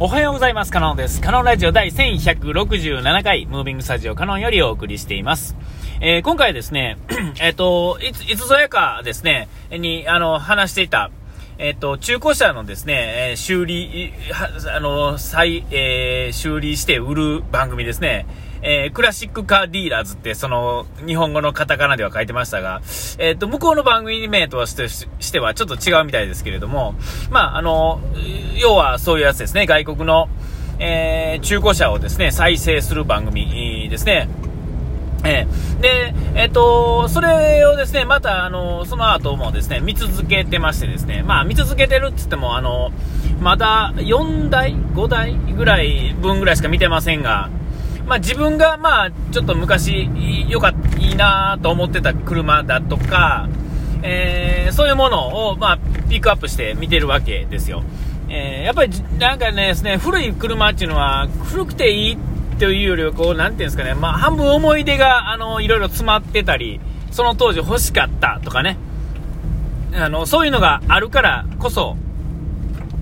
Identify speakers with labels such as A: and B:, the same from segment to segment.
A: おはようございます。カノンです。カノンラジオ第1167回、ムービングスタジオカノンよりお送りしています。えー、今回ですね、えっと、いつ、いつぞやかですね、に、あの、話していた、えっと、中古車のですね、え、修理、あの、再、えー、修理して売る番組ですね。えー、クラシックカーディーラーズって、その、日本語のカタカナでは書いてましたが、えっ、ー、と、向こうの番組名としてしてはちょっと違うみたいですけれども、まあ、あの、要はそういうやつですね、外国の、えー、中古車をですね、再生する番組ですね。えー、で、えっ、ー、と、それをですね、また、あの、その後もですね、見続けてましてですね、まあ、見続けてるって言っても、あの、まだ4台 ?5 台ぐらい分ぐらいしか見てませんが、まあ、自分がまあちょっと昔よかったいいなと思ってた車だとか、えー、そういうものをまあピックアップして見てるわけですよ。えー、やっぱりなんかねですね古い車っていうのは古くていいというよりはこうなんていうんですかね、まあ、半分思い出があのいろいろ詰まってたりその当時欲しかったとかねあのそういうのがあるからこそ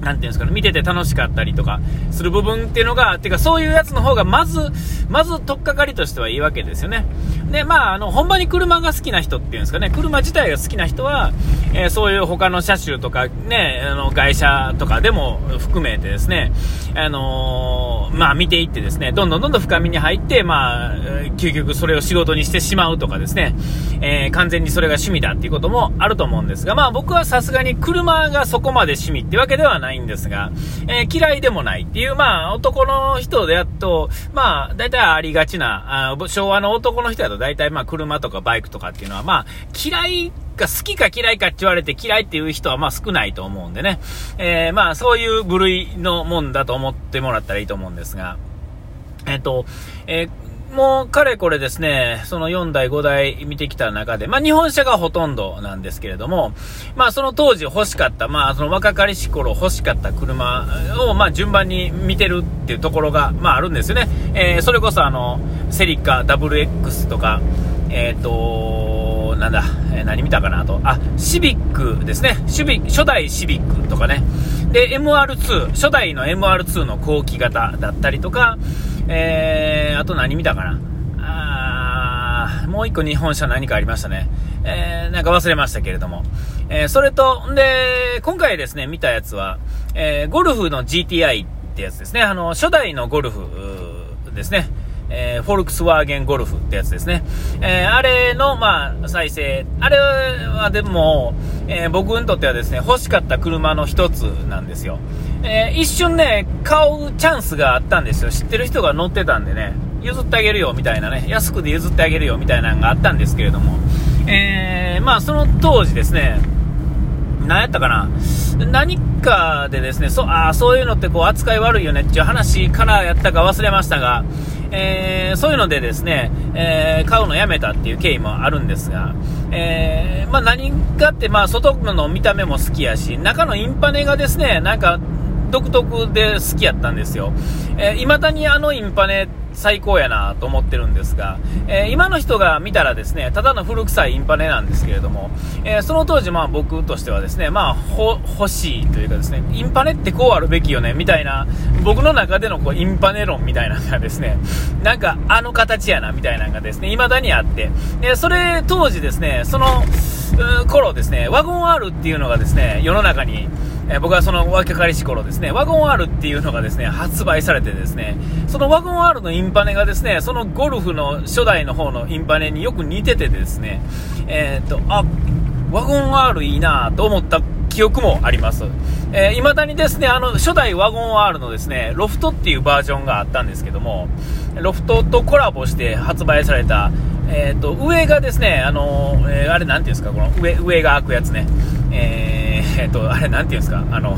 A: なんていうんですかね、見てて楽しかったりとかする部分っていうのが、てかそういうやつの方がまず、まず取っかかりとしてはいいわけですよね。で、まあ、あの、ほんまに車が好きな人っていうんですかね、車自体が好きな人は、えー、そういう他の車種とかね、あの、外車とかでも含めてですね、あのー、まあ見ていってですね、どんどんどんどん深みに入って、まあ、究極それを仕事にしてしまうとかですね、えー、完全にそれが趣味だっていうこともあると思うんですが、まあ僕はさすがに車がそこまで趣味ってわけではないないんですが、えー、嫌いでもないっていう、まあ男の人でやっと、まあ大体ありがちな、あ昭和の男の人だと大体まあ車とかバイクとかっていうのはまあ嫌いか好きか嫌いかって言われて嫌いっていう人はまあ少ないと思うんでね、えー、まあそういう部類のもんだと思ってもらったらいいと思うんですが、えっ、と、えーもう、かれこれですね、その4台、5台見てきた中で、まあ、日本車がほとんどなんですけれども、まあ、その当時欲しかった、まあ、その若かりし頃欲しかった車を、まあ、順番に見てるっていうところが、まあ、あるんですよね。えー、それこそ、あの、セリカ WX とか、えっ、ー、となんだ、え、何見たかなと、あ、シビックですね。シビ初代シビックとかね。で、MR2、初代の MR2 の後期型だったりとか、えー、あと何見たかな？あもう一個日本車何かありましたね。えー、なんか忘れましたけれども。えー、それと、んで、今回ですね、見たやつは、えー、ゴルフの GTI ってやつですね。あの、初代のゴルフですね。えー、フォルクスワーゲンゴルフってやつですね。えー、あれの、まあ、再生。あれはでも、えー、僕にとってはですね、欲しかった車の一つなんですよ。え一瞬ね、買うチャンスがあったんですよ。知ってる人が乗ってたんでね、譲ってあげるよみたいなね、安くで譲ってあげるよみたいなのがあったんですけれども、えまあ、その当時ですね、何やったかな。何かでですね、そあそういうのってこう扱い悪いよねっていう話からやったか忘れましたが、えー、そういうのでですね、えー、買うのやめたっていう経緯もあるんですが、えー、まあ、何かって、まあ、外の見た目も好きやし、中のインパネがですね、なんか独特で好きやったんですよ。えー、未だにあのインパネ最高やなと思ってるんですが、えー、今の人が見たらですね、ただの古臭いインパネなんですけれども、えー、その当時まあ僕としてはですね、まあ欲しいというかですね、インパネってこうあるべきよね、みたいな、僕の中でのこうインパネ論みたいなのがですね、なんかあの形やな、みたいなのがですね、未だにあって、えそれ当時ですね、その頃ですね、ワゴン R っていうのがですね、世の中に、えー、僕はその若かりし頃ですね、ワゴン R っていうのがですね、発売されてですね、そのワゴン R のインパネがですね、そのゴルフの初代の方のインパネによく似ててですね、えー、っと、あ、ワゴン R いいなと思った記憶もあります。えー、未だにですね、あの、初代ワゴン R のですね、ロフトっていうバージョンがあったんですけども、ロフトとコラボして発売された、えっ、と、上がですね、あの、えー、あれなんていうんですか、この上、上が開くやつね。えー、えー、と、あれなんていうんですか、あの、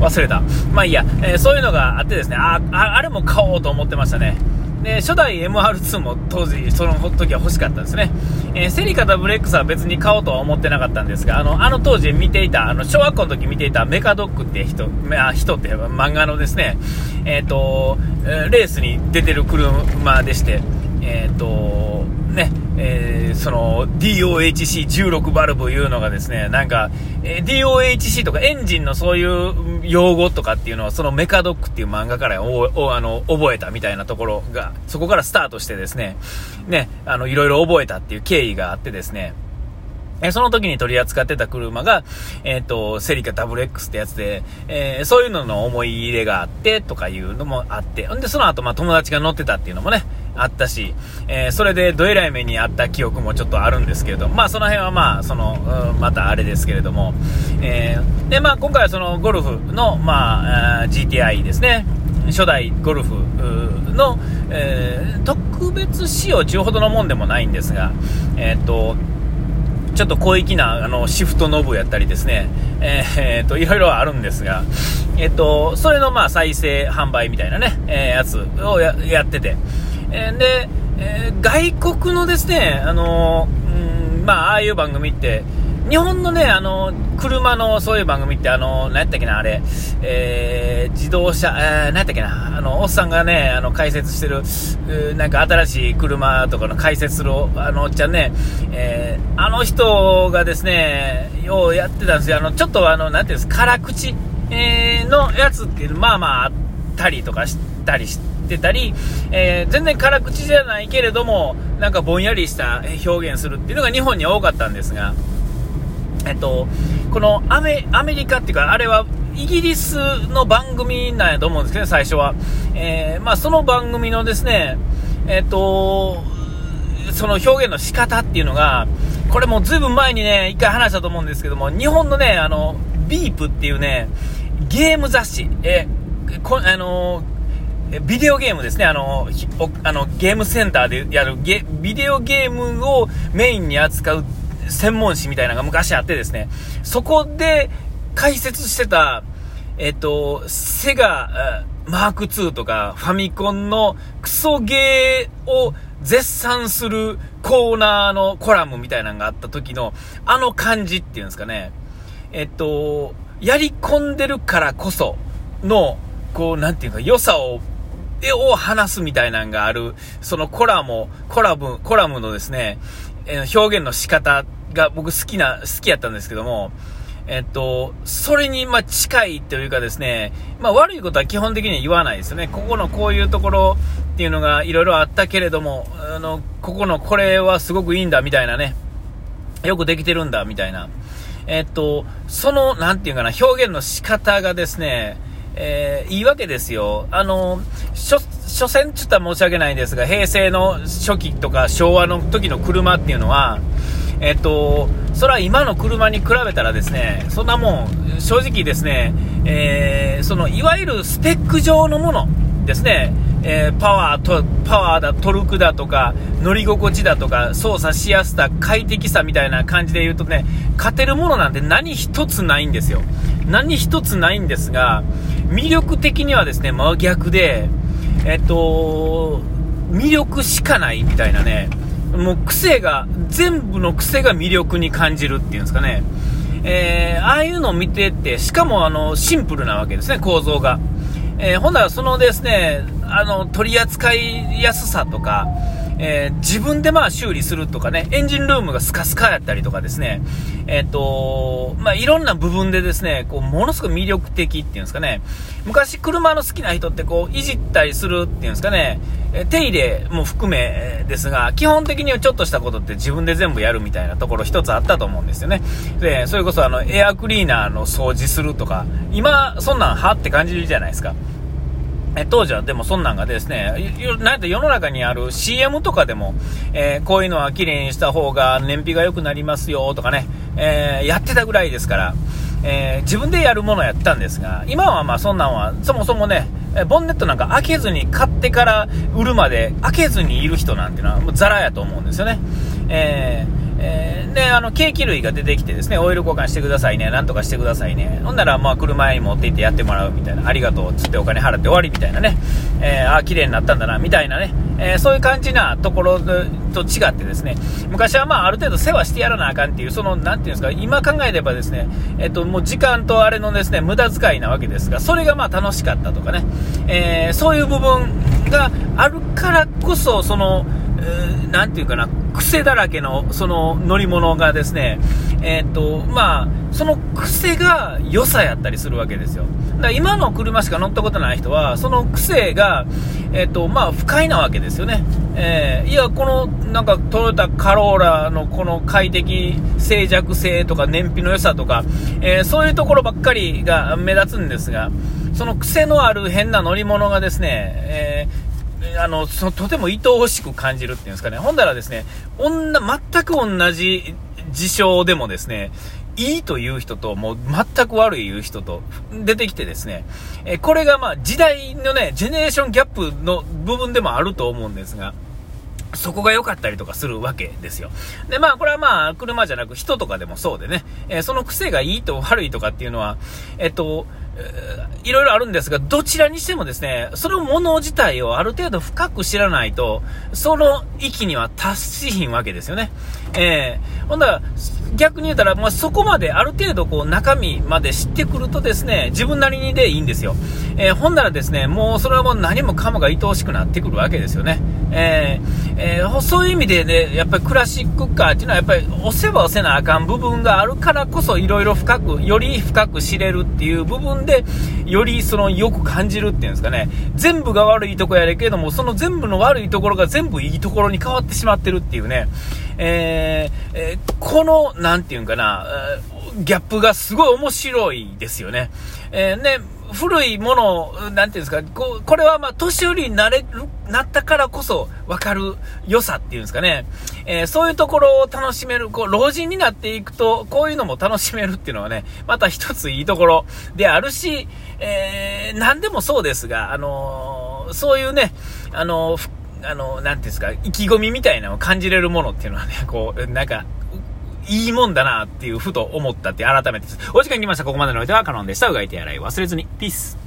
A: 忘れた。まあいいや、えー、そういうのがあってですね、あ、あれも買おうと思ってましたね。で、初代 MR2 も当時、その時は欲しかったですね。えー、セリカとブレックスは別に買おうとは思ってなかったんですが、あの、あの当時見ていた、あの、小学校の時見ていたメカドックって人、あ人って漫画のですね、えっ、ー、と、レースに出てる車でして、えっ、と、ね、えー、その DOHC16 バルブいうのがですね、なんか、えー、DOHC とかエンジンのそういう用語とかっていうのは、そのメカドックっていう漫画からおおあの覚えたみたいなところが、そこからスタートしてですね、ね、あの、いろいろ覚えたっていう経緯があってですね、えその時に取り扱ってた車が、えっ、ー、と、セリカ WX ってやつで、えー、そういうのの思い入れがあって、とかいうのもあって、んで、その後、まあ、友達が乗ってたっていうのもね、あったし、えー、それでどえらい目にあった記憶もちょっとあるんですけれども、まあ、その辺はまあ、その、またあれですけれども、えー、で、まあ、今回はそのゴルフの、まあ、GTI ですね、初代ゴルフの、えー、特別仕様中ほどのもんでもないんですが、えっ、と、ちょっと広域なあのシフトノブやったりですね、えー、と、いろいろあるんですが、えっ、と、それのまあ再生販売みたいなね、え、やつをやってて、えー、で、えー、外国のですね、あのー、うん、まあ、ああいう番組って、日本のね、あの、車のそういう番組って、あの、何やったっけな、あれ、えー、自動車、えー、何やったっけな、あの、おっさんがね、あの、解説してる、なんか新しい車とかの解説する、あの、おっちゃんね、えー、あの人がですね、ようやってたんですよ。あの、ちょっとあの、なんていうんですか、辛口、えー、のやつっていう、まあまああったりとかしたりしてたり、えー、全然辛口じゃないけれども、なんかぼんやりした表現するっていうのが日本には多かったんですが、えっと、このアメアメリカっていうか、あれはイギリスの番組なんやと思うんですけど、最初は。えー、まあ、その番組のですね、えっと、その表現の仕方っていうのが、これもずいぶん前にね、一回話したと思うんですけども、日本のね、あの、ビープっていうね、ゲーム雑誌、えこあのビデオゲームですね、あの、あのゲームセンターでやるゲビデオゲームをメインに扱う専門誌みたいなのが昔あってですね、そこで解説してた、えっと、セガ、マーク2とかファミコンのクソゲーを絶賛するコーナーのコラムみたいなのがあった時のあの感じっていうんですかね。えっと、やり込んでるからこその、こう、なんていうか、良さを、を話すみたいなのがある、そのコラム、コラム、コラムのですね、表現の仕方が僕好きな、好きやったんですけども、えっと、それにま近いというかですね、まあ、悪いことは基本的には言わないですよね。ここのこういうところっていうのがいろいろあったけれども、あの、ここのこれはすごくいいんだみたいなね、よくできてるんだみたいな。えっと、その、なんていうかな、表現の仕方がですね、えー、いいわけですよ。あの、所詮ちょっとは申し訳ないんですが、平成の初期とか昭和の時の車っていうのは、えっと、それは今の車に比べたらですね、そんなもん、正直ですね、えー、その、いわゆるスペック上のものですね、えー、パワーと、パワーだ、トルクだとか、乗り心地だとか、操作しやすさ、快適さみたいな感じで言うとね、勝てるものなんて何一つないんですよ。何一つないんですが、魅力的にはですね、真逆で、えっと、魅力しかないみたいなね、もう癖が、全部の癖が魅力に感じるっていうんですかね。えー、ああいうのを見てて、しかもあの、シンプルなわけですね、構造が。えー、ほんならそのですね、あの、取り扱いやすさとか、えー、自分でまあ修理するとかね、エンジンルームがスカスカやったりとかですね、えっ、と、まあ、いろんな部分でですね、こう、ものすごく魅力的っていうんですかね、昔車の好きな人ってこう、いじったりするっていうんですかね、手入れも含めですが、基本的にはちょっとしたことって自分で全部やるみたいなところ一つあったと思うんですよね。で、それこそあの、エアクリーナーの掃除するとか、今、そんなんはって感じじゃないですか。当時はでもそんなんがですね、なんて世の中にある CM とかでも、えー、こういうのは綺麗にした方が燃費が良くなりますよとかね、えー、やってたぐらいですから、えー、自分でやるものやったんですが、今はまあそんなんはそもそもね、ボンネットなんか開けずに買ってから売るまで開けずにいる人なんていうのはもうザラやと思うんですよね。えー、で、あの、ケーキ類が出てきてですね、オイル交換してくださいね、なんとかしてくださいね。ほんなら、まあ、車に持って行ってやってもらうみたいな、ありがとう、つってお金払って終わりみたいなね、えー、あ、綺麗になったんだな、みたいなね、えー、そういう感じなところと違ってですね、昔はまあ、ある程度世話してやらなあかんっていう、その、なんていうんですか、今考えればですね、えっと、もう時間とあれのですね、無駄遣いなわけですが、それがまあ、楽しかったとかね、えー、そういう部分があるからこそ、その、えー、なんていうかな、癖だらけのその乗り物がですね、えー、っと、まあ、その癖が良さやったりするわけですよ。だから今の車しか乗ったことない人は、その癖が、えー、っと、まあ、不快なわけですよね。えー、いや、この、なんか、トヨタカローラのこの快適、静寂性とか燃費の良さとか、えそういうところばっかりが目立つんですが、その癖のある変な乗り物がですね、えーあの、そのとても愛おしく感じるっていうんですかね。ほんだらですね、女、全く同じ事象でもですね、いいという人と、もう全く悪い言う人と出てきてですね、えこれがまあ時代のね、ジェネレーションギャップの部分でもあると思うんですが、そこが良かったりとかするわけですよ。で、まあ、これはまあ、車じゃなく人とかでもそうでね、えー、その癖がいいと悪いとかっていうのは、えっと、いろいろあるんですが、どちらにしてもですね、そのもの自体をある程度深く知らないと、その域には達しひんわけですよね。えー、ほんだら、逆に言うたら、まあ、そこまである程度こう中身まで知ってくるとですね、自分なりにでいいんですよ。えー、ほんならですね、もうそれはもう何もかもが愛おしくなってくるわけですよね。えー、えー、そういう意味でね、やっぱりクラシックカーっていうのはやっぱり押せば押せなあかん部分があるからこそいろいろ深く、より深く知れるっていう部分で、よりそのよく感じるっていうんですかね、全部が悪いとこやるけども、その全部の悪いところが全部いいところに変わってしまってるっていうね、えー、えー、この、なんていうんかな、ギャップがすごい面白いですよね。えー、ね、古いものを、なんていうんですか、ここれはまあ、年寄りになれる、なったからこそ分かる良さっていうんですかね。えー、そういうところを楽しめる、こう、老人になっていくと、こういうのも楽しめるっていうのはね、また一ついいところであるし、えー、何でもそうですが、あのー、そういうね、あのー、あの、なんていうんですか、意気込みみたいなのを感じれるものっていうのはね、こう、なんか、いいもんだなっていうふと思ったって改めてお時間来ました。ここまでのおいてはカノンでした。うがい手洗い忘れずに。ピース。